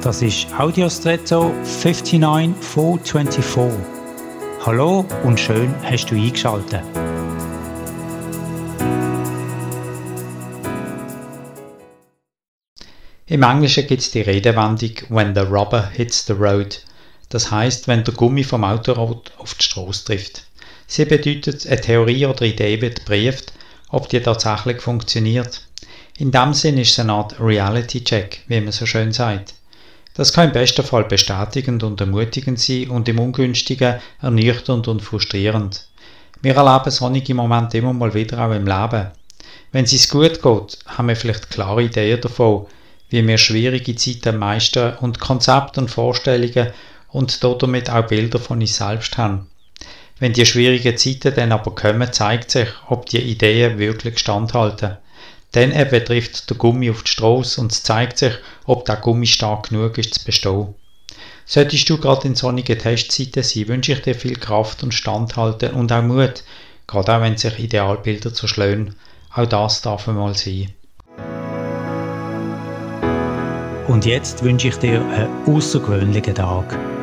Das ist Audiostretto 59424. Hallo und schön hast du eingeschaltet. Im Englischen gibt es die Redewendung When the rubber hits the road. Das heißt, wenn der Gummi vom Autorad auf die Straße trifft. Sie bedeutet, eine Theorie oder Idee wird geprüft, ob die tatsächlich funktioniert. In dem Sinn ist es eine Art Reality-Check, wie man so schön sagt. Das kann im besten Fall bestätigend und ermutigend sein und im ungünstigen ernüchternd und frustrierend. Wir erleben solche Momente immer mal wieder auch im Leben. Wenn es gut geht, haben wir vielleicht klare Ideen davon, wie wir schwierige Zeiten meistern und Konzepte und Vorstellungen und damit auch Bilder von uns selbst haben. Wenn die schwierigen Zeiten dann aber kommen, zeigt sich, ob die Ideen wirklich standhalten. Dann eben trifft der Gummi auf die Straße und es zeigt sich, ob der Gummi stark genug ist zu bestehen. Solltest du gerade in sonnigen Testzeiten sein, wünsche ich dir viel Kraft und Standhalten und auch Mut, gerade auch wenn sich Idealbilder zerschlagen. Auch das darf einmal sein. Und jetzt wünsche ich dir einen außergewöhnlichen Tag.